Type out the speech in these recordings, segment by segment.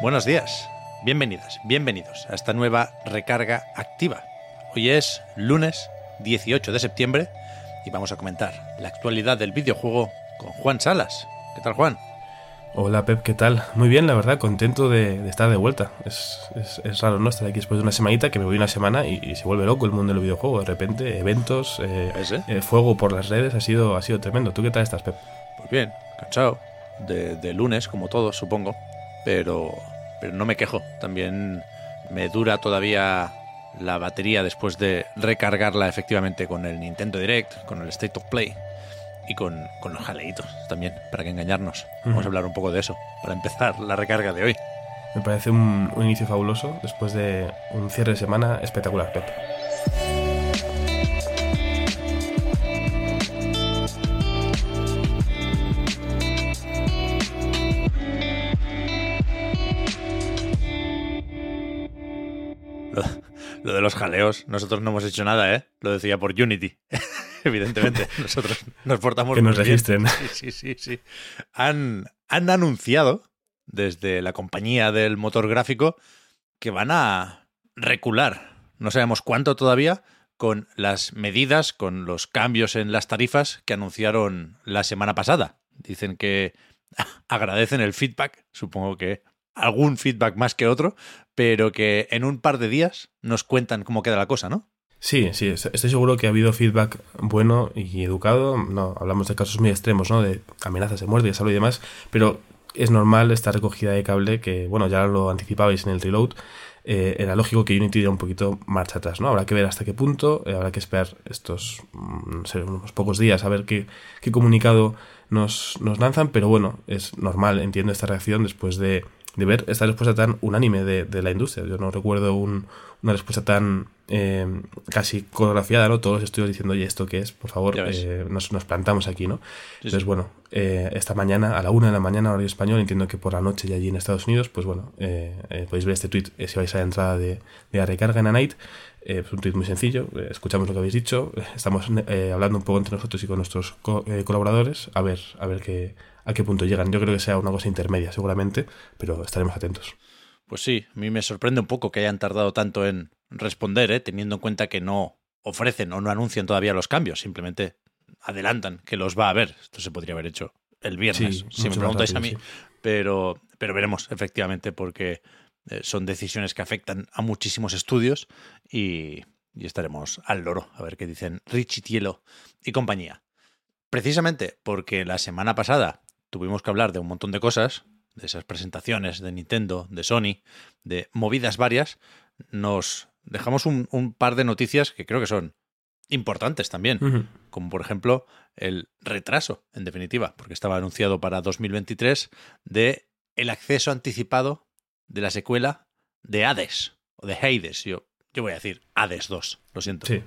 Buenos días, bienvenidas, bienvenidos a esta nueva recarga activa. Hoy es lunes 18 de septiembre y vamos a comentar la actualidad del videojuego con Juan Salas. ¿Qué tal, Juan? Hola Pep, ¿qué tal? Muy bien, la verdad, contento de, estar de vuelta. Es, raro, ¿no? Estar aquí después de una semanita, que me voy una semana y, se vuelve loco el mundo del videojuego. De repente, eventos, eh, eh, fuego por las redes, ha sido, ha sido tremendo. ¿Tú qué tal estás, Pep? Pues bien, cansado. De, de lunes, como todos, supongo pero, pero no me quejo. También me dura todavía la batería después de recargarla efectivamente con el Nintendo Direct, con el State of Play y con, con los jaleitos también, para que engañarnos. Vamos a hablar un poco de eso, para empezar la recarga de hoy. Me parece un, un inicio fabuloso después de un cierre de semana espectacular, Pep. Lo de los jaleos, nosotros no hemos hecho nada, ¿eh? Lo decía por Unity. Evidentemente, nosotros nos portamos Que nos registren. Sí, sí, sí, Han, han anunciado desde la compañía del motor gráfico que van a recular, no sabemos cuánto todavía, con las medidas, con los cambios en las tarifas que anunciaron la semana pasada. Dicen que agradecen el feedback, supongo que algún feedback más que otro, pero que en un par de días nos cuentan cómo queda la cosa, ¿no? Sí, sí, estoy seguro que ha habido feedback bueno y educado. No, hablamos de casos muy extremos, ¿no? De amenazas de muerte, de salud y demás, pero es normal esta recogida de cable que, bueno, ya lo anticipabais en el reload. Eh, era lógico que Unity diera un poquito marcha atrás, ¿no? Habrá que ver hasta qué punto, eh, habrá que esperar estos, mm, no sé, unos pocos días a ver qué, qué comunicado nos, nos lanzan, pero bueno, es normal, entiendo esta reacción después de de ver esta respuesta tan unánime de, de la industria. Yo no recuerdo un, una respuesta tan eh, casi coreografiada, ¿no? Todos los estudios diciendo, oye, ¿esto qué es? Por favor, eh, nos, nos, plantamos aquí, ¿no? Entonces, bueno, eh, esta mañana, a la una de la mañana, horario español, entiendo que por la noche y allí en Estados Unidos, pues bueno, podéis ver este tweet si vais a la entrada de, de la recarga en a Night. Es un tweet muy sencillo, escuchamos lo que habéis dicho, estamos hablando un poco entre nosotros y con nuestros colaboradores, a ver, a ver qué a qué punto llegan. Yo creo que sea una cosa intermedia, seguramente, pero estaremos atentos. Pues sí, a mí me sorprende un poco que hayan tardado tanto en responder, ¿eh? teniendo en cuenta que no ofrecen o no anuncian todavía los cambios, simplemente adelantan que los va a haber. Esto se podría haber hecho el viernes, si me preguntáis a mí. Pero, pero veremos, efectivamente, porque eh, son decisiones que afectan a muchísimos estudios y, y estaremos al loro a ver qué dicen Richie Tielo y compañía. Precisamente porque la semana pasada tuvimos que hablar de un montón de cosas, de esas presentaciones de Nintendo, de Sony, de movidas varias, nos dejamos un, par de noticias que creo que son importantes también, como por ejemplo el retraso, en definitiva, porque estaba anunciado para 2023, de el acceso anticipado de la secuela de Hades, o de Hades, yo, yo voy a decir Hades 2, lo siento. Sí.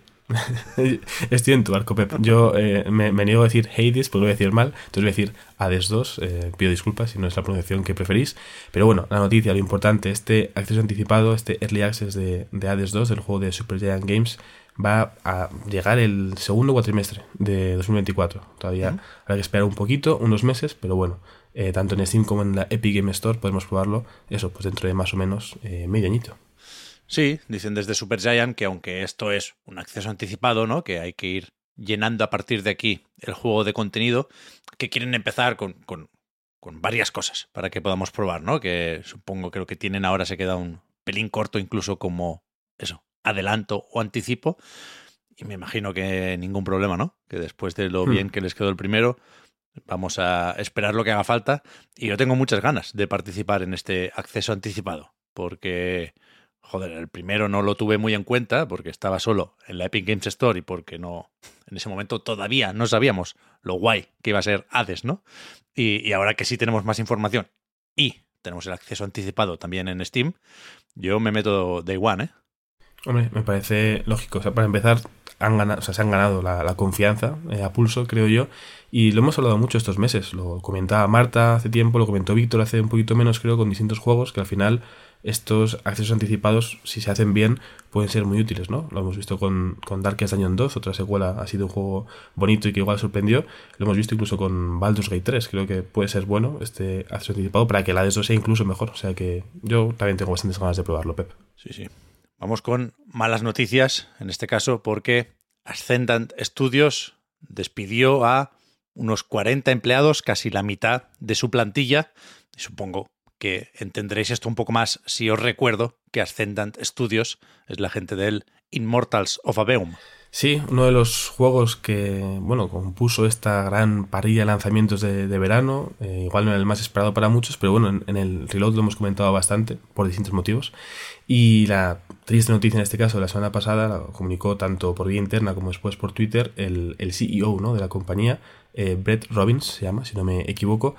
Estoy en tu arco, Pep. Yo eh, me, niego a decir Hades porque voy a decir mal, entonces voy a decir Hades 2. Eh, pido disculpas si no es la pronunciación que preferís. Pero bueno, la noticia, lo importante, este acceso anticipado, este Early Access de, de Hades 2, del juego de Super Giant Games, va a llegar el segundo cuatrimestre de 2024. Todavía habrá que esperar un poquito, unos meses, pero bueno, eh, tanto en Steam como en la Epic Game Store podemos probarlo, eso, pues dentro de más o menos medio añito. Sí, dicen desde Supergiant que aunque esto es un acceso anticipado, ¿no? Que hay que ir llenando a partir de aquí el juego de contenido, que quieren empezar con, con, con varias cosas para que podamos probar, ¿no? Que supongo que lo que tienen ahora se queda un pelín corto, incluso como eso, adelanto o anticipo. Y me imagino que ningún problema, ¿no? Que después de lo hmm. bien que les quedó el primero, vamos a esperar lo que haga falta. Y yo tengo muchas ganas de participar en este acceso anticipado, porque joder, el primero no lo tuve muy en cuenta porque estaba solo en la Epic Games Store y porque no, en ese momento todavía no sabíamos lo guay que iba a ser Hades, ¿no? Y, ahora que sí tenemos más información y tenemos el acceso anticipado también en Steam, yo me meto Day One, ¿eh? Hombre, me parece lógico. O sea, para empezar, han ganado, o sea, se han ganado la, confianza eh, a pulso, creo yo. Y lo hemos hablado mucho estos meses. Lo comentaba Marta hace tiempo, lo comentó Víctor hace un poquito menos, creo, con distintos juegos, que al final estos accesos anticipados, si se hacen bien, pueden ser muy útiles, ¿no? Lo hemos visto con, con Darkest Dungeon 2, otra secuela, ha sido un juego bonito y que igual sorprendió. Lo hemos visto incluso con Baldur's Gate 3, creo que puede ser bueno este acceso anticipado para que la de eso sea incluso mejor. O sea que yo también tengo bastantes ganas de probarlo, Pep. Sí, sí. Vamos con malas noticias, en este caso, porque Ascendant Studios despidió a unos 40 empleados, casi la mitad de su plantilla. Y supongo que entenderéis esto un poco más si os recuerdo que Ascendant Studios es la gente del Immortals of Aveum. Sí, uno de los juegos que, bueno, compuso esta gran parrilla de lanzamientos de, de verano, eh, igual no era el más esperado para muchos, pero bueno, en, el reload lo hemos comentado bastante por distintos motivos. Y la triste noticia en este caso de la semana pasada la comunicó tanto por vía interna como después por Twitter el, el CEO ¿no? de la compañía, eh, Brett Robbins se llama, si no me equivoco,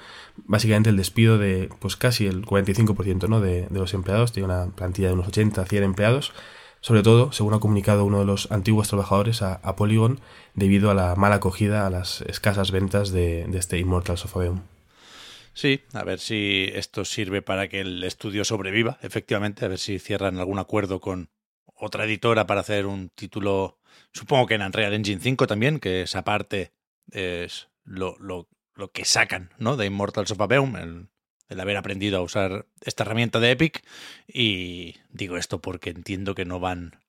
básicamente el despido de pues casi el 45% ¿no? de, de los empleados, tiene una plantilla de unos 80, 100 empleados, sobre todo, según ha comunicado uno de los antiguos trabajadores a, Polygon, debido a la mala acogida, a las escasas ventas de, este Immortals of Aveum. Sí, a ver si esto sirve para que el estudio sobreviva, efectivamente, a ver si cierran algún acuerdo con otra editora para hacer un título, supongo que en Unreal Engine 5 también, que esa parte es lo, lo, lo que sacan ¿no? de Immortals of Aveum, el haber aprendido a usar esta herramienta de Epic. Y digo esto porque entiendo que no van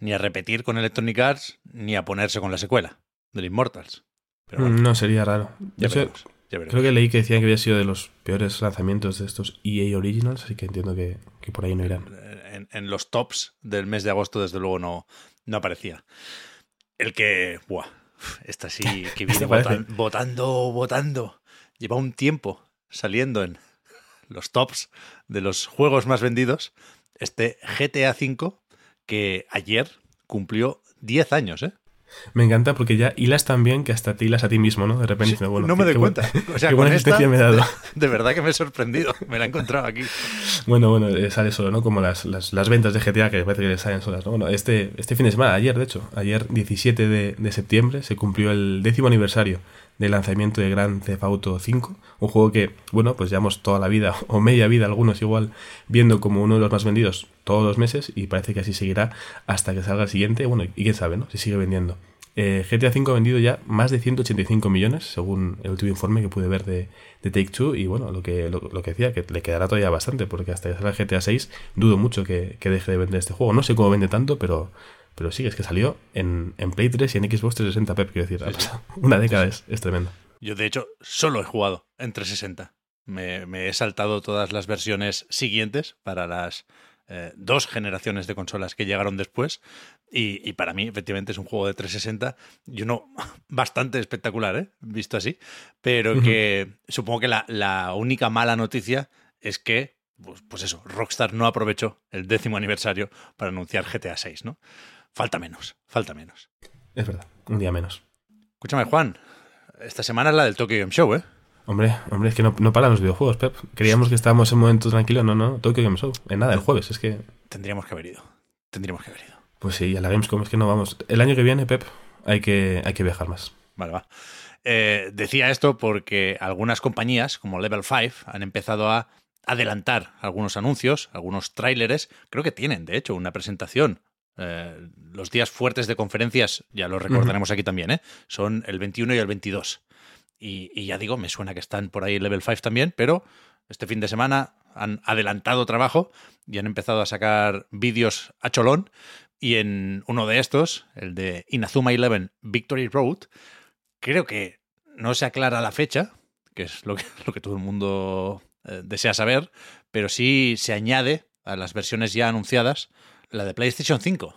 ni a repetir con Electronic Arts ni a ponerse con la secuela del Immortals. Pero bueno, no sería raro. Ya veremos, ya veremos. Creo que leí que decían que había sido de los peores lanzamientos de estos EA Originals, así que entiendo que, que por ahí no irán. En, en, los tops del mes de agosto, desde luego, no, no aparecía. El que, buah, esta sí que viene votan, votando, votando. Lleva un tiempo saliendo en los tops de los juegos más vendidos. Este GTA V, que ayer cumplió 10 años, ¿eh? Me encanta porque ya hilas tan bien que hasta te hilas a ti mismo, ¿no? De repente. Sí, bueno, no me doy cuenta. Buen, o sea, qué buena esta, me he dado. De verdad que me he sorprendido. Me la he encontrado aquí. Bueno, bueno, eh, sale solo, ¿no? Como las, las, las, ventas de GTA que parece que le salen solas, ¿no? Bueno, este, este fin de semana, ayer, de hecho, ayer 17 de, de septiembre, se cumplió el décimo aniversario del lanzamiento de Grand Theft Auto 5, un juego que, bueno, pues llevamos toda la vida, o media vida algunos igual, viendo como uno de los más vendidos todos los meses y parece que así seguirá hasta que salga el siguiente, bueno, y quién sabe, ¿no? Si sigue vendiendo. Eh, GTA V ha vendido ya más de 185 millones, según el último informe que pude ver de, de Take Two. Y bueno, lo que, lo, que decía, que le quedará todavía bastante, porque hasta que salga GTA 6 dudo mucho que, que, deje de vender este juego. No sé cómo vende tanto, pero, pero sí, es que salió en, en Play 3 y en Xbox 360, Pep, quiero decir. Sí, sí. Una década es, es tremendo. Yo, de hecho, solo he jugado en 360. Me, me he saltado todas las versiones siguientes para las eh, dos generaciones de consolas que llegaron después. Y, y, para mí, efectivamente, es un juego de 360 y uno bastante espectacular, ¿eh? visto así. Pero que uh -huh. supongo que la, la, única mala noticia es que, pues, pues, eso, Rockstar no aprovechó el décimo aniversario para anunciar GTA 6, ¿no? Falta menos, falta menos. Es verdad, un día menos. Escúchame, Juan, esta semana es la del Tokyo Game Show, ¿eh? Hombre, hombre, es que no, no paran los videojuegos, Pep. Creíamos que estábamos en un momento tranquilo. No, no, Tokyo Game Show. En nada, el jueves, es que. Tendríamos que haber ido. Tendríamos que haber ido. Pues sí, a la Gamescom es que no vamos. El año que viene, Pep, hay que, hay que viajar más. Vale, va. Eh, decía esto porque algunas compañías, como Level 5, han empezado a adelantar algunos anuncios, algunos tráileres. Creo que tienen, de hecho, una presentación. Eh, los días fuertes de conferencias, ya lo recordaremos uh -huh. aquí también, ¿eh? son el 21 y el 22. Y, y, ya digo, me suena que están por ahí Level 5 también, pero este fin de semana han adelantado trabajo y han empezado a sacar vídeos a cholón. Y en uno de estos, el de Inazuma Eleven Victory Road, creo que no se aclara la fecha, que es lo que, lo que todo el mundo eh, desea saber, pero sí se añade a las versiones ya anunciadas la de PlayStation 5.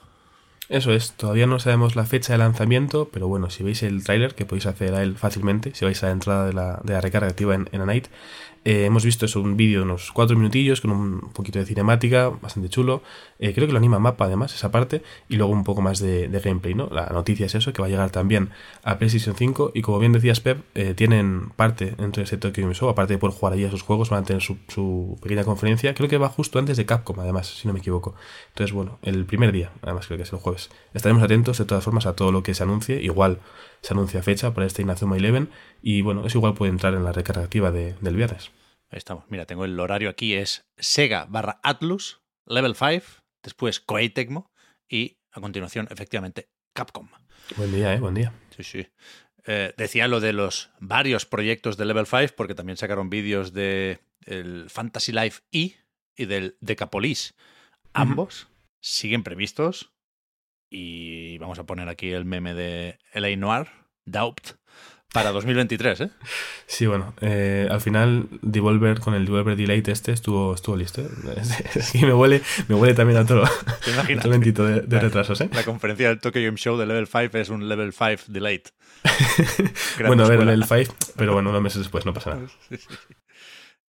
Eso es, todavía no sabemos la fecha de lanzamiento, pero bueno, si veis el tráiler, que podéis acceder a él fácilmente, si vais a la entrada de la, de la recarga activa en, en A Night, eh, hemos visto eso, un vídeo de unos cuatro minutillos con un poquito de cinemática, bastante chulo. Eh, creo que lo anima Mapa además, esa parte, y luego un poco más de, gameplay, ¿no? La noticia es eso, que va a llegar también a PlayStation 5, y como bien decías, Pep, eh, tienen parte dentro de ese Tokyo Game Show, aparte de poder jugar allí a sus juegos, van a tener su, pequeña conferencia, creo que va justo antes de Capcom, además, si no me equivoco. Entonces, bueno, el primer día, además creo que es el jueves. Estaremos atentos de todas formas a todo lo que se anuncie, igual se anuncia fecha para este Inazuma Eleven, y bueno, eso igual puede entrar en la recarga activa de, del viernes. Ahí estamos. Mira, tengo el horario aquí, es Sega barra Atlus, Level 5, después Koei Tecmo y a continuación, efectivamente, Capcom. Buen día, ¿eh? Buen día. Sí, sí. Eh, decía lo de los varios proyectos de Level 5 porque también sacaron vídeos de el Fantasy Life E y del Decapolis. Ambos siguen previstos y vamos a poner aquí el meme de LA Noir, Doubt, para 2023, ¿eh? Sí, bueno, eh, al final Devolver con el Devolver Delay este estuvo, estuvo listo. ¿eh? Es me huele, me huele también a todo. ¿Te momentito de, de, retrasos, ¿eh? La conferencia del Tokyo Game Show de Level 5 es un Level 5 Delayed. bueno, a ver, Level 5, pero bueno, unos meses después, no pasa nada.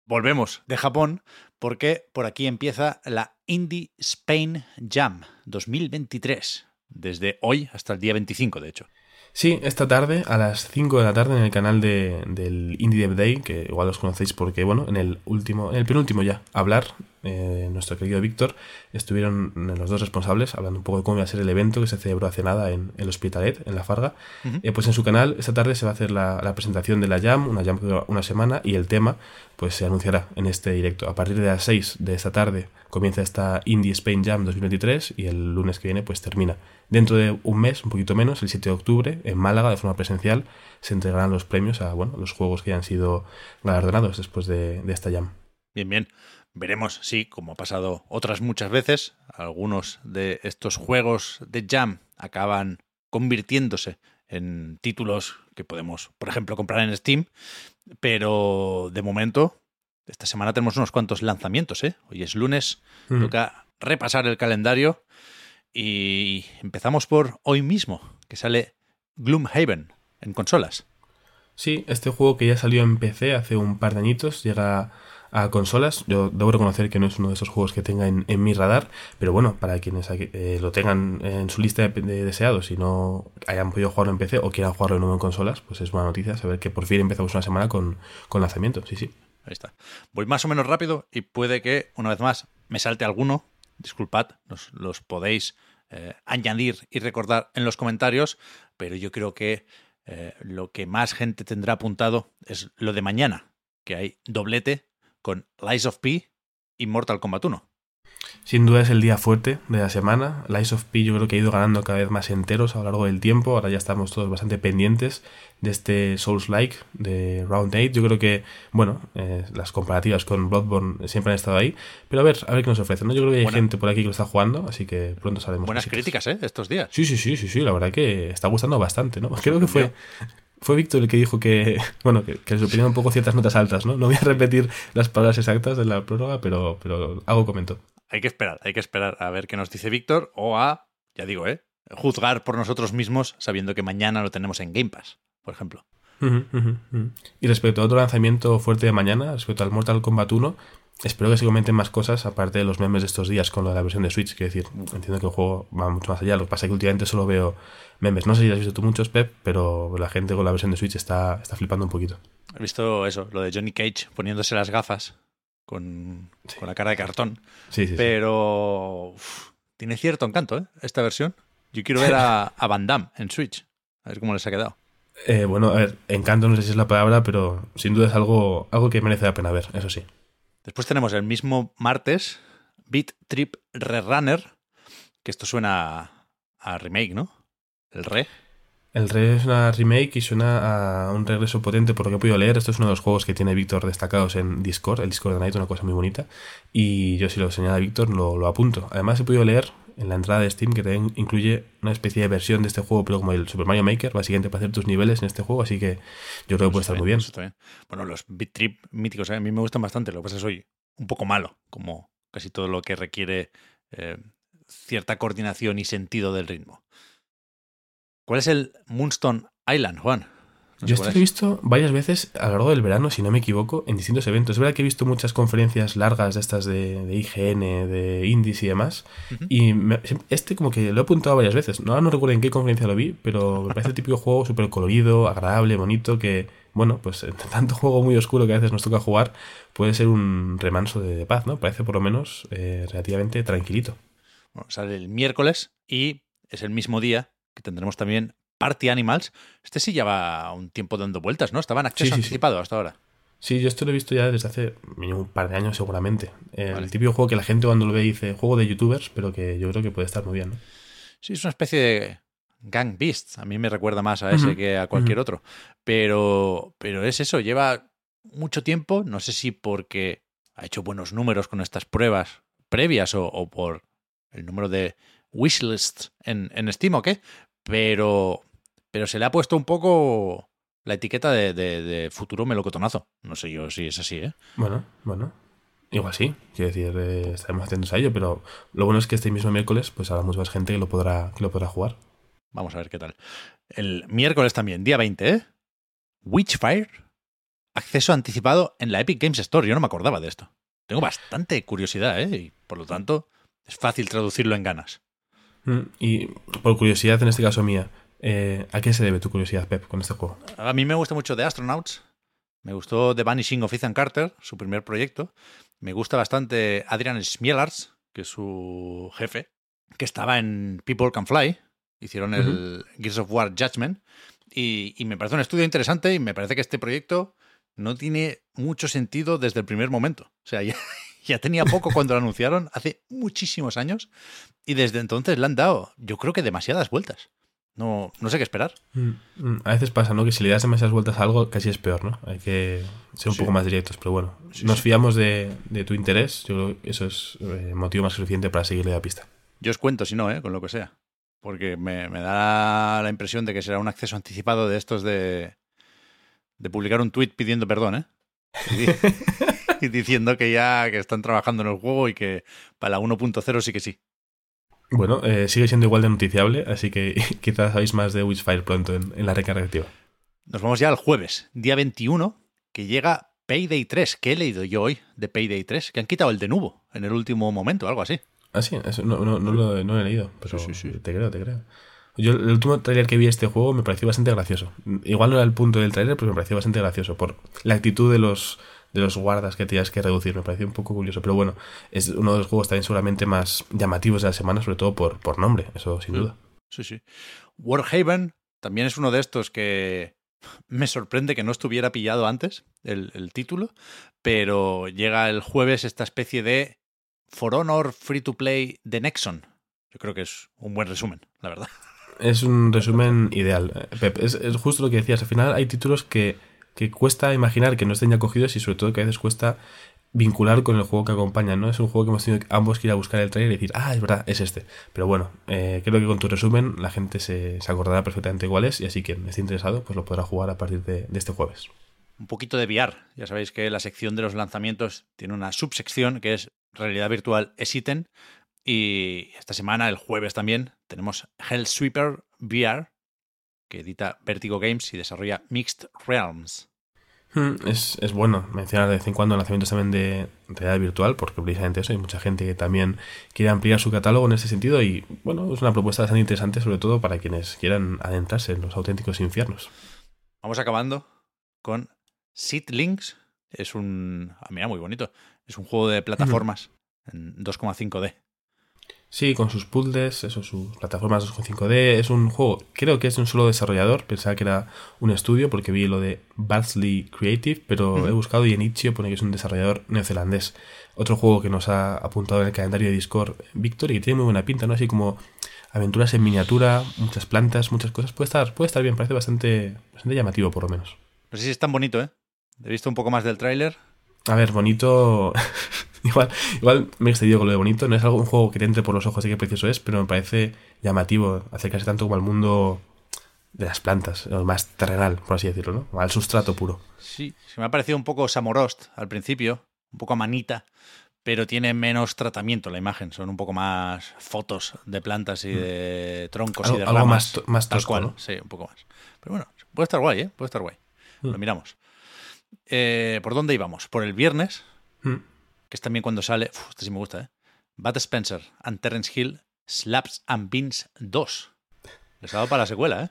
Volvemos de Japón porque por aquí empieza la Indie Spain Jam 2023. Desde hoy hasta el día 25, de hecho. Sí, esta tarde, a las 5 de la tarde, en el canal de, del Indie Dev Day, que igual os conocéis porque, bueno, en el último, en el penúltimo ya, hablar, eh, nuestro querido Víctor, estuvieron los dos responsables hablando un poco de cómo iba a ser el evento que se celebró hace nada en el Hospitalet, en La Farga. eh, pues en su canal, esta tarde se va a hacer la, la, presentación de la Jam, una Jam que dura una semana, y el tema, pues se anunciará en este directo. A partir de las 6 de esta tarde comienza esta Indie Spain Jam 2023 y el lunes que viene, pues termina. Dentro de un mes, un poquito menos, el 7 de octubre, en Málaga, de forma presencial, se entregarán los premios a bueno, los juegos que hayan sido galardonados después de, de esta jam. Bien, bien. Veremos si, como ha pasado otras muchas veces, algunos de estos juegos de jam acaban convirtiéndose en títulos que podemos, por ejemplo, comprar en Steam, pero de momento, esta semana tenemos unos cuantos lanzamientos, ¿eh? Hoy es lunes, mm. toca repasar el calendario y empezamos por hoy mismo, que sale Gloomhaven en consolas. Sí, este juego que ya salió en PC hace un par de añitos, llega a consolas. Yo debo reconocer que no es uno de esos juegos que tenga en, mi radar, pero bueno, para quienes eh, lo tengan en su lista de, de, deseados y no hayan podido jugarlo en PC o quieran jugarlo de nuevo en consolas, pues es buena noticia saber que por fin empezamos una semana con, con lanzamiento. Sí, sí. Ahí está. Voy más o menos rápido y puede que, una vez más, me salte alguno. Disculpad, los, los podéis eh, añadir y recordar en los comentarios, pero yo creo que eh, lo que más gente tendrá apuntado es lo de mañana, que hay doblete con Lies of P y Mortal Kombat 1. Sin duda es el día fuerte de la semana. Lies of P yo creo que ha ido ganando cada vez más enteros a lo largo del tiempo. Ahora ya estamos todos bastante pendientes de este Souls-like de Round 8. Yo creo que, bueno, eh, las comparativas con Bloodborne siempre han estado ahí. Pero a ver, a ver qué nos ofrece. ¿no? Yo creo que hay Buena. gente por aquí que lo está jugando, así que pronto sabremos. Buenas críticas, ¿eh? Estos días. Sí, sí, sí, sí, sí. La verdad que está gustando bastante, ¿no? Creo que fue fue Víctor el que dijo que, bueno, que, que opinaban un poco ciertas notas altas, ¿no? No voy a repetir las palabras exactas de la prórroga, pero, pero algo comentó. Hay que esperar, hay que esperar a ver qué nos dice Víctor o a, ya digo, ¿eh? Juzgar por nosotros mismos sabiendo que mañana lo tenemos en Game Pass, por ejemplo. Uh -huh, uh -huh. Y respecto a otro lanzamiento fuerte de mañana, respecto al Mortal Kombat 1, espero que se comenten más cosas aparte de los memes de estos días con la versión de Switch. Quiero decir, entiendo que el juego va mucho más allá. Lo que pasa es que últimamente solo veo memes. No sé si has visto tú muchos, Pep, pero la gente con la versión de Switch está, está flipando un poquito. He visto eso, lo de Johnny Cage poniéndose las gafas con, sí. con la cara de cartón. Sí, sí, pero uf, tiene cierto encanto, ¿eh? Esta versión. Yo quiero ver a, a Van Damme en Switch. A ver cómo les ha quedado. Eh, bueno, a ver, encanto no sé si es la palabra, pero sin duda es algo, algo que merece la pena ver, eso sí. Después tenemos el mismo martes Beat Trip Rerunner, que esto suena a, remake, ¿no? El re. El re es una remake y suena a un regreso potente por lo que he podido leer. Esto es uno de los juegos que tiene Víctor destacados en Discord, el Discord de Night, una cosa muy bonita. Y yo si lo señala Víctor lo apunto. Además he podido leer en la entrada de Steam que también incluye una especie de versión de este juego, pero como el Super Mario Maker, básicamente para hacer tus niveles en este juego, así que yo creo que puede estar muy bien. bien. Bueno, los Beat Trip míticos a mí me gustan bastante, lo que pasa es que soy un poco malo, como casi todo lo que requiere eh, cierta coordinación y sentido del ritmo. ¿Cuál es el Moonstone Island, Juan? Yo esto lo he visto varias veces a lo largo del verano, si no me equivoco, en distintos eventos. Es verdad que he visto muchas conferencias largas de estas de, IGN, de Indies y demás. Y este como que lo he apuntado varias veces. No, no recuerdo en qué conferencia lo vi, pero me parece el típico juego súper colorido, agradable, bonito, que, bueno, pues entre tanto juego muy oscuro que a veces nos toca jugar, puede ser un remanso de, paz, ¿no? Parece por lo menos eh, relativamente tranquilito. Bueno, sale el miércoles y es el mismo día que tendremos también Party Animals, este sí lleva un tiempo dando vueltas, ¿no? Estaba en acceso anticipado hasta ahora. Sí, yo esto lo he visto ya desde hace un par de años seguramente. El típico juego que la gente cuando lo ve dice juego de youtubers, pero que yo creo que puede estar muy bien. ¿no? Sí, es una especie de Gang Beast. A mí me recuerda más a ese que a cualquier otro. Pero, pero es eso, lleva mucho tiempo, no sé si porque ha hecho buenos números con estas pruebas previas o, por el número de wishlists en, en Steam o qué, pero pero se le ha puesto un poco la etiqueta de, de, futuro melocotonazo. No sé yo si es así, ¿eh? Bueno, bueno. Igual sí, quiero decir, eh, estaremos atentos a ello, pero lo bueno es que este mismo miércoles pues habrá mucha más gente que lo podrá, que lo podrá jugar. Vamos a ver qué tal. El miércoles también, día 20, ¿eh? Witchfire, acceso anticipado en la Epic Games Store. Yo no me acordaba de esto. Tengo bastante curiosidad, ¿eh? Y por lo tanto, es fácil traducirlo en ganas. Mm, y por curiosidad, en este caso mía, eh, ¿A qué se debe tu curiosidad, Pep, con este juego? A mí me gusta mucho The Astronauts. Me gustó The Vanishing of Ethan Carter, su primer proyecto. Me gusta bastante Adrian Smielarts, que es su jefe, que estaba en People Can Fly. Hicieron el Gears of War Judgment. Y, me parece un estudio interesante y me parece que este proyecto no tiene mucho sentido desde el primer momento. O sea, ya, ya tenía poco cuando lo anunciaron, hace muchísimos años. Y desde entonces le han dado, yo creo que demasiadas vueltas. No, no sé qué esperar. Mm, mm, a veces pasa, ¿no? Que si le das demasiadas vueltas a algo, casi es peor, ¿no? Hay que ser un poco más directos, pero bueno. nos fiamos de, tu interés. Yo creo que eso es eh, motivo más suficiente para seguirle la pista. Yo os cuento, si no, ¿eh? Con lo que sea. Porque me, da la impresión de que será un acceso anticipado de estos de, de publicar un tweet pidiendo perdón, ¿eh? Y, y diciendo que ya que están trabajando en el juego y que para la 1.0 sí que sí. Bueno, eh, sigue siendo igual de noticiable, así que quizás sabéis más de Witchfire pronto en, la recarga activa. Nos vamos ya al jueves, día 21, que llega Payday 3. ¿Qué he leído yo hoy de Payday 3? Que han quitado el de nuevo en el último momento, algo así. Ah, sí, no, no, no, lo, he leído, pero sí, sí, te creo, te creo. Yo el último trailer que vi de este juego me pareció bastante gracioso. Igual no era el punto del trailer, pero me pareció bastante gracioso por la actitud de los de los guardas que tenías que reducir. Me pareció un poco curioso. Pero bueno, es uno de los juegos también seguramente más llamativos de la semana, sobre todo por, por nombre, eso sin mm. duda. Sí, sí. Warhaven también es uno de estos que me sorprende que no estuviera pillado antes el, título, pero llega el jueves esta especie de For Honor Free to Play de Nexon. Yo creo que es un buen resumen, la verdad. Es un resumen ideal, Pep. Es, es justo lo que decías. Al final hay títulos que que cuesta imaginar que no estén ya cogidos y sobre todo que a veces cuesta vincular con el juego que acompaña, ¿no? Es un juego que hemos tenido ambos que ir a buscar el trailer y decir, ah, es verdad, es este. Pero bueno, eh, creo que con tu resumen la gente se, acordará perfectamente igual es y así quien esté interesado pues lo podrá jugar a partir de, este jueves. Un poquito de VR. Ya sabéis que la sección de los lanzamientos tiene una subsección que es realidad virtual Exiten y esta semana, el jueves también, tenemos Hellsweeper VR que edita Vertigo Games y desarrolla Mixed Realms. Hmm, es, bueno mencionar de vez en cuando lanzamientos también de realidad virtual, porque precisamente eso, hay mucha gente que también quiere ampliar su catálogo en ese sentido y bueno, es una propuesta bastante interesante, sobre todo para quienes quieran adentrarse en los auténticos infiernos. Vamos acabando con Links. Es un. Ah, mira, muy bonito. Es un juego de plataformas en 2,5D. Sí, con sus puzzles, eso, sus plataformas 2.5D. Es un juego, creo que es de un solo desarrollador. Pensaba que era un estudio porque vi lo de Barsley Creative, pero he buscado y en Itch.io pone que es un desarrollador neozelandés. Otro juego que nos ha apuntado en el calendario de Discord Victor y que tiene muy buena pinta, ¿no? Así como aventuras en miniatura, muchas plantas, muchas cosas. Puede estar, puede estar bien, parece bastante, bastante llamativo por lo menos. No sé si es tan bonito, ¿eh? He visto un poco más del tráiler. A ver, bonito. igual, igual me he excedido con lo de bonito. No es algo un juego que te entre por los ojos y qué precioso es, pero me parece llamativo acercarse tanto como al mundo de las plantas, más terrenal, por así decirlo, ¿no? Al sustrato puro. Sí, se me ha parecido un poco Samorost al principio, un poco a manita, pero tiene menos tratamiento la imagen. Son un poco más fotos de plantas y de troncos Algo- y de algo ramas. más to- más tal cual. ¿no? Sí, un poco más. Pero bueno, puede estar guay, ¿eh? Puede estar guay. Lo miramos. Eh, ¿Por dónde íbamos? Por el viernes, Mm. que es también cuando sale. Uf, este sí me gusta, ¿eh? Bud Spencer and Terence Hill, Slaps and Beans 2. Les ha dado para la secuela, ¿eh?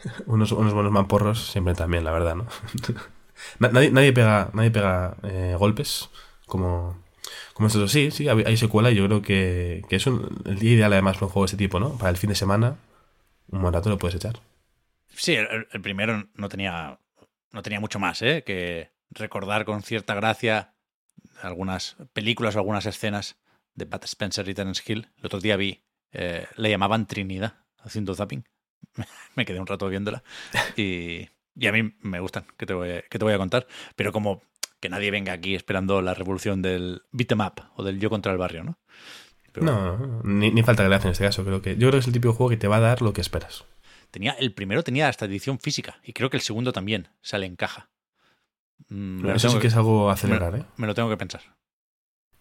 Unos, unos buenos mamporros siempre también, la verdad, ¿no? Na- nadie, nadie pega, nadie pega eh, golpes como, como estos. Sí, sí, hay hay secuela y yo creo que, que es un- el día ideal además para un juego de este tipo, ¿no? Para el fin de semana, un buen rato lo puedes echar. Sí, el, el primero no tenía, no tenía mucho más, ¿eh? Que recordar con cierta gracia algunas películas o algunas escenas de Pat Spencer y Hill. El otro día vi, eh, le llamaban Trinidad haciendo zapping. Me quedé un rato viéndola. Y, a mí me gustan, que te, voy a, que contar. Pero como que nadie venga aquí esperando la revolución del beat 'em up o del yo contra el barrio, ¿no? No, ni, ni falta gracia en este caso. Creo que, yo creo que es el típico juego que te va a dar lo que esperas. Tenía, el primero tenía hasta edición física y creo que el segundo también sale en caja. Mm, Eso sí que es algo acelerar, me, ¿eh? me lo tengo que pensar.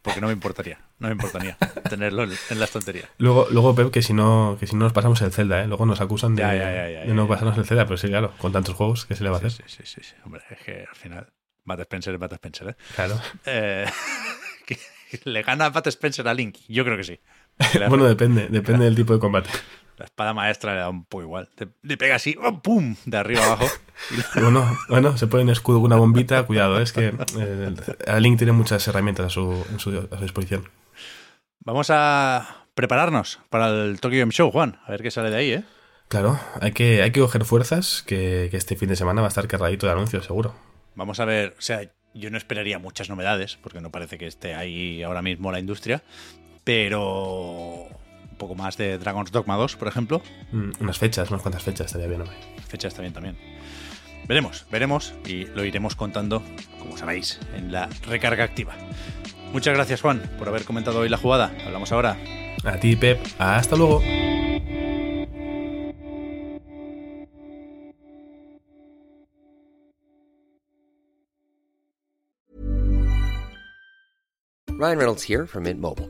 Porque no me importaría, no me importaría tenerlo en, en la estantería. Luego, luego Pep, que si no, que si no nos pasamos el Zelda, ¿eh? Luego nos acusan de, Ya, ya, ya, ya, de no pasarnos el Zelda, pero sí, claro, con tantos juegos, ¿qué se le va a hacer? Sí, sí, sí, sí. Hombre, es que al final, Bat Spencer es Bat Spencer, ¿eh? Claro. Eh, ¿Le gana Bat Spencer a Link? Yo creo que sí. Bueno, depende, depende del tipo de combate. La espada maestra le da un poco igual. Te- le pega así, ¡oh, ¡pum! De arriba abajo. Bueno, bueno, se pone un escudo con una bombita, cuidado, es que eh, el Link tiene muchas herramientas a su, en su- a su disposición. Vamos a prepararnos para el Tokyo Game Show, Juan. A ver qué sale de ahí, ¿eh? Claro, hay que, hay que coger fuerzas, que, que este fin de semana va a estar cargadito de anuncios, seguro. Vamos a ver, o sea, yo no esperaría muchas novedades, porque no parece que esté ahí ahora mismo la industria, pero poco más de Dragon's Dogma 2, por ejemplo. Mm, unas fechas, unas cuantas fechas estaría bien, hombre. Fecha está bien también. Veremos, veremos y lo iremos contando, como sabéis, en la recarga activa. Muchas gracias, Juan, por haber comentado hoy la jugada. Hablamos ahora. A ti, Pep, hasta luego. Ryan Reynolds here from Mint Mobile.